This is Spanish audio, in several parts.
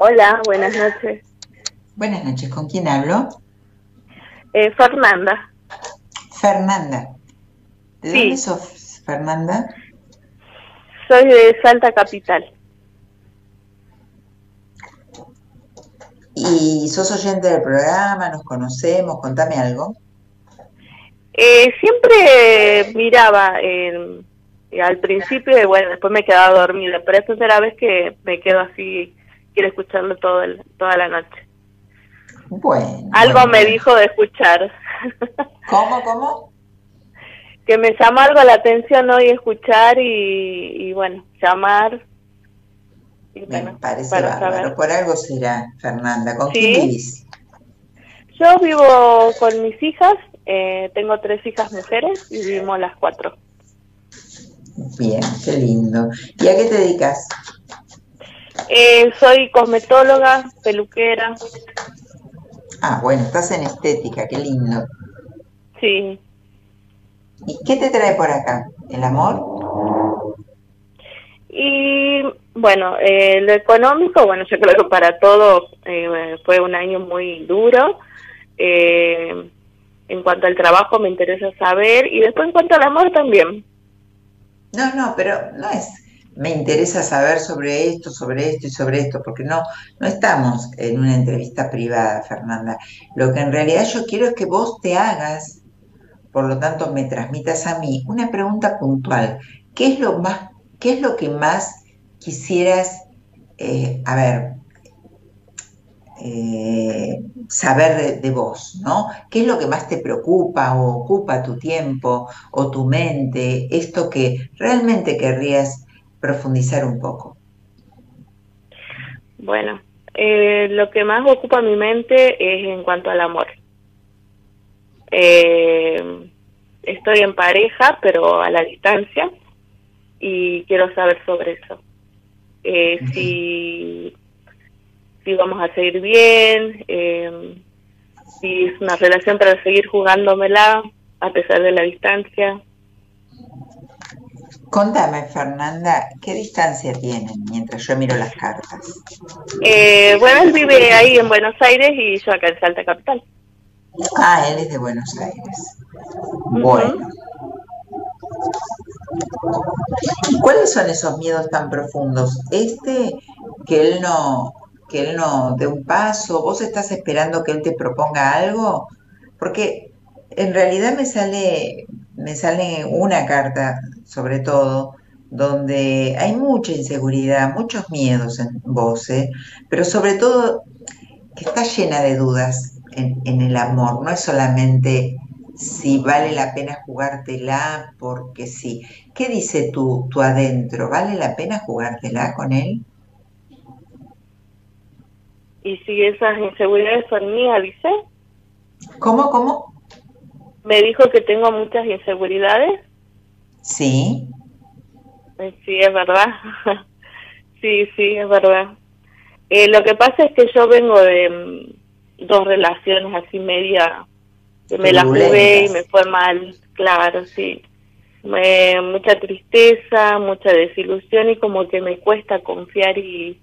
Hola, buenas noches. Buenas noches, ¿con quién hablo? Eh, Fernanda. Fernanda. ¿De dónde sos, Fernanda? Soy de Salta Capital. ¿Y sos oyente del programa? ¿Nos conocemos? Contame algo. Eh, siempre miraba al principio y bueno, después me quedaba dormida, pero es la primera vez que me quedo así, quiero escucharlo todo toda la noche. Bueno. Algo me dijo de escuchar. ¿Cómo, cómo? que me llama algo la atención hoy escuchar y, bueno, llamar. me parece bárbaro. Por algo será, Fernanda. ¿Con quién vivís? Yo vivo con mis hijas. Eh, tengo tres hijas mujeres y vivimos las cuatro. Bien, qué lindo. ¿Y a qué te dedicas? Eh, soy cosmetóloga, peluquera. Ah, bueno, estás en estética, qué lindo. Sí. ¿Y qué te trae por acá? ¿El amor? Y bueno, eh, lo económico, bueno, yo creo que para todos eh, fue un año muy duro. Eh, en cuanto al trabajo me interesa saber y después en cuanto al amor también. No, no, pero no es me interesa saber sobre esto, sobre esto y sobre esto, porque no, no estamos en una entrevista privada, Fernanda. Lo que en realidad yo quiero es que vos te hagas, por lo tanto me transmitas a mí, una pregunta puntual. ¿Qué es lo más, qué es lo que más quisieras, eh, eh, saber de, vos, ¿no? ¿Qué es lo que más te preocupa o ocupa tu tiempo o tu mente? Esto que realmente querrías profundizar un poco. Bueno, eh, lo que más ocupa mi mente es en cuanto al amor. Eh, estoy en pareja, pero a la distancia, y quiero saber sobre eso. Eh, si, si vamos a seguir bien, si es una relación para seguir jugándomela a pesar de la distancia. Contame, Fernanda, ¿qué distancia tienen mientras yo miro las cartas? Eh, bueno, él vive ahí en Buenos Aires y yo acá en Salta Capital. Ah, él es de Buenos Aires. Bueno. ¿Cuáles son esos miedos tan profundos? Este, que él no, que él no dé un paso, vos estás esperando que él te proponga algo, porque en realidad me sale, me sale una carta sobre todo, donde hay mucha inseguridad, muchos miedos en vos, ¿eh? pero sobre todo que está llena de dudas en, el amor, no es solamente si vale la pena jugártela porque sí. ¿Qué dice tu, tu adentro? ¿Vale la pena jugártela con él? ¿Y si esas inseguridades son mías, dice? ¿Cómo, cómo? Me dijo que tengo muchas inseguridades. Sí. Sí, es verdad. sí, sí, es verdad. Eh, lo que pasa es que yo vengo de mm, dos relaciones así media, que me las jugué y me fue mal, claro, sí. Me, mucha tristeza, mucha desilusión y como que me cuesta confiar y,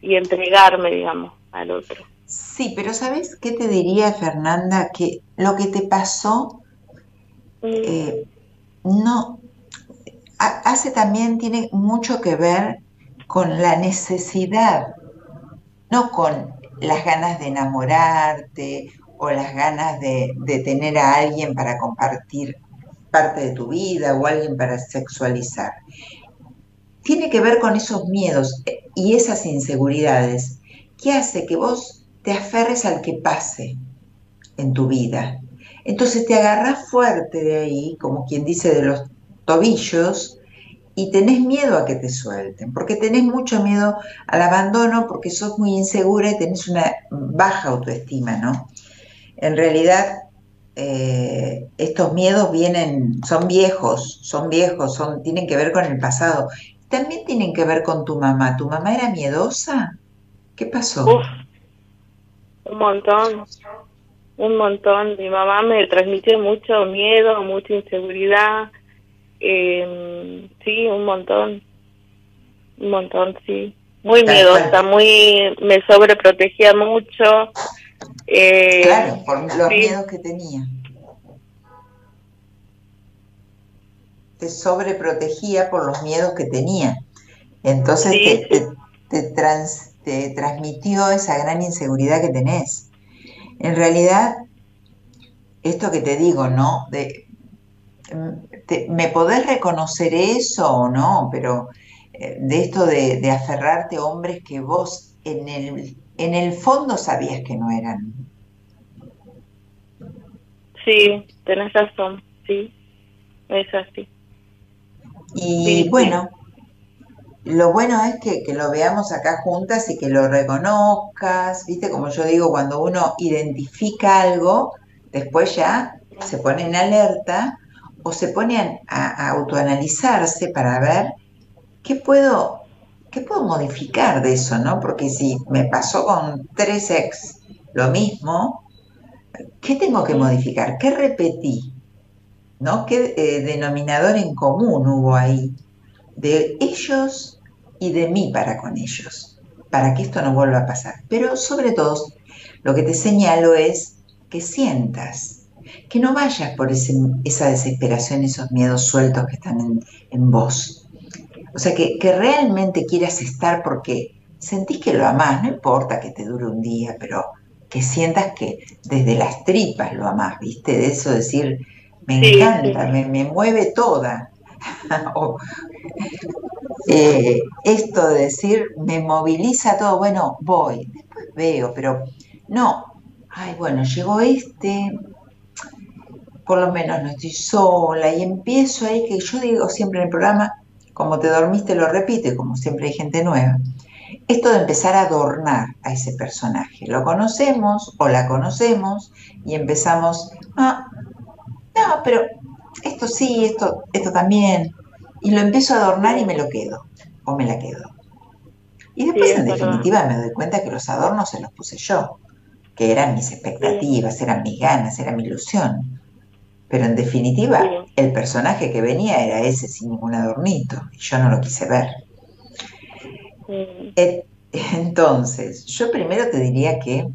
y entregarme, digamos, al otro. Sí, pero ¿sabes qué te diría, Fernanda? Que lo que te pasó mm. eh, no, hace también, tiene mucho que ver con la necesidad, no con las ganas de enamorarte o las ganas de, tener a alguien para compartir parte de tu vida o alguien para sexualizar. Tiene que ver con esos miedos y esas inseguridades que hace que vos te aferres al que pase en tu vida. Entonces te agarras fuerte de ahí, como quien dice de los tobillos y tenés miedo a que te suelten, porque tenés mucho miedo al abandono, porque sos muy insegura y tenés una baja autoestima, ¿no? En realidad, eh, estos miedos vienen, son viejos, son viejos, son, tienen que ver con el pasado. También tienen que ver con tu mamá. ¿Tu mamá era miedosa? ¿Qué pasó? Un montón, un montón. Mi mamá me transmitió mucho miedo, mucha inseguridad eh, sí, un montón. Un montón, sí. muy miedosa, muy me sobreprotegía mucho. Eh, claro, por los miedos que tenía. Te sobreprotegía por los miedos que tenía. Entonces te, te, transmitió esa gran inseguridad que tenés. En realidad, esto que te digo, ¿no? De, ¿Me podés reconocer eso o no? Pero eh, de esto de, aferrarte a hombres que vos en el, en el fondo sabías que no eran. Sí, tenés razón, sí, es así. Y bueno, lo bueno es que, que, lo veamos acá juntas y que lo reconozcas, viste, como yo digo, cuando uno identifica algo, después ya se pone en alerta o se pone a autoanalizarse para ver ¿qué puedo, qué puedo modificar de eso, no? Porque si me pasó con tres ex lo mismo, ¿qué tengo que modificar? ¿Qué repetí? ¿No? ¿Qué eh, denominador en común hubo ahí? De ellos y de mí para con ellos, para que esto no vuelva a pasar. Pero sobre todo, lo que te señalo es que sientas, que no vayas por esa desesperación, esos miedos sueltos que están en, en vos o sea, que, realmente quieras estar porque sentís que lo amás, no importa que te dure un día, pero que sientas que desde las tripas lo amás, ¿viste? De eso decir, me encanta, Me, mueve toda. Eh, esto de decir, me moviliza todo, bueno, voy, después veo, pero no, ay, bueno, llegó este, por lo menos no estoy sola, y empiezo ahí, que yo digo siempre en el programa, como te dormiste lo repite, como siempre hay gente nueva. Esto de empezar a adornar a ese personaje. Lo conocemos o la conocemos y empezamos, ah, no, pero esto sí, esto, esto también. Y lo empiezo a adornar y me lo quedo, o me la quedo. Y después, en definitiva, me doy cuenta que los adornos se los puse yo, que eran mis expectativas, eran mis ganas, era mi ilusión. Pero en definitiva, el personaje que venía era ese sin ningún adornito, y yo no lo quise ver. Entonces, yo primero te diría que,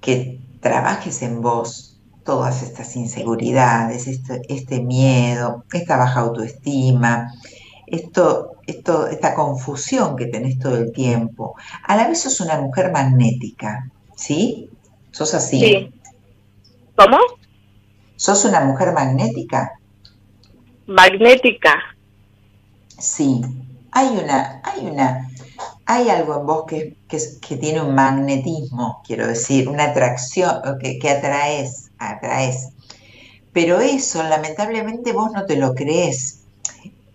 que trabajes en vos todas estas inseguridades, este, este miedo, esta baja autoestima, esto, esto, esta confusión que tenés todo el tiempo. A la vez sos una mujer magnética, ¿sí? ¿Sos así? Sí. ¿Cómo? ¿Sos una mujer magnética? Magnética. Sí, hay una, hay una, hay algo en vos que, que, tiene un magnetismo, quiero decir, una atracción, que, que atraes, atraes. Pero eso, lamentablemente, vos no te lo crees.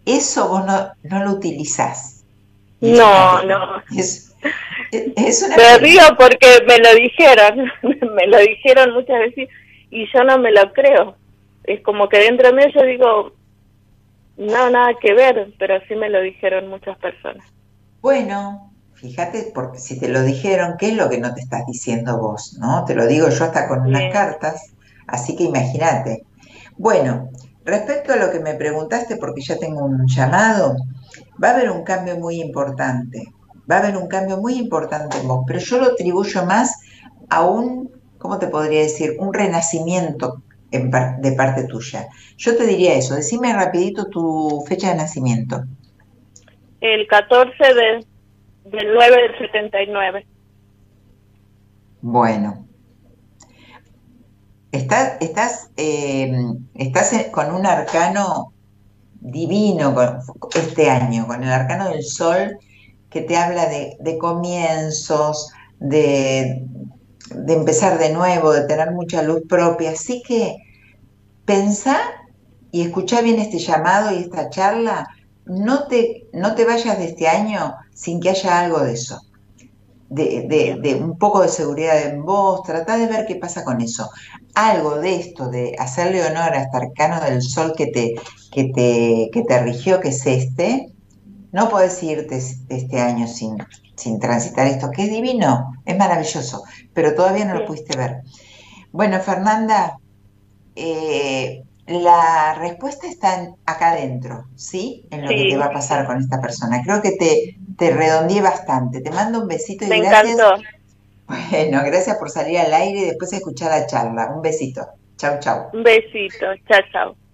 Eso vos no, no lo utilizás. No, no. Es, es una me río porque me lo dijeron, me lo dijeron muchas veces y yo no me lo creo. Es como que dentro mío yo digo, no, nada que ver, pero así me lo dijeron muchas personas. Bueno, fíjate, porque si te lo dijeron, ¿qué es lo que no te estás diciendo vos? ¿No? Te lo digo yo hasta con unas cartas, así que imagínate. Bueno, respecto a lo que me preguntaste, porque ya tengo un llamado, va a haber un cambio muy importante. Va a haber un cambio muy importante en vos, pero yo lo atribuyo más a un ¿cómo te podría decir? Un renacimiento de parte tuya. Yo te diría eso, decime rapidito tu fecha de nacimiento. El 14 de, del 9 del 79. Bueno. Estás, estás, eh, estás con un arcano divino este año, con el arcano del sol que te habla de, de comienzos, de, de empezar de nuevo, de tener mucha luz propia. Así que pensá y escuchá bien este llamado y esta charla. No te, no te vayas de este año sin que haya algo de eso. De, de, un poco de seguridad en vos, tratá de ver qué pasa con eso. Algo de esto, de hacerle honor a este arcano del sol que te, que te, que te rigió, que es este, no podés irte este año sin, sin transitar esto, que es divino, es maravilloso, pero todavía no lo pudiste ver. Bueno, Fernanda, eh, la respuesta está acá adentro, ¿sí? En lo que te va a pasar con esta persona. Creo que te, te redondeé bastante. Te mando un besito y Me gracias. Encantó. Bueno, gracias por salir al aire y después escuchar la charla. Un besito. Chau, chau. Un besito. Chao, chao.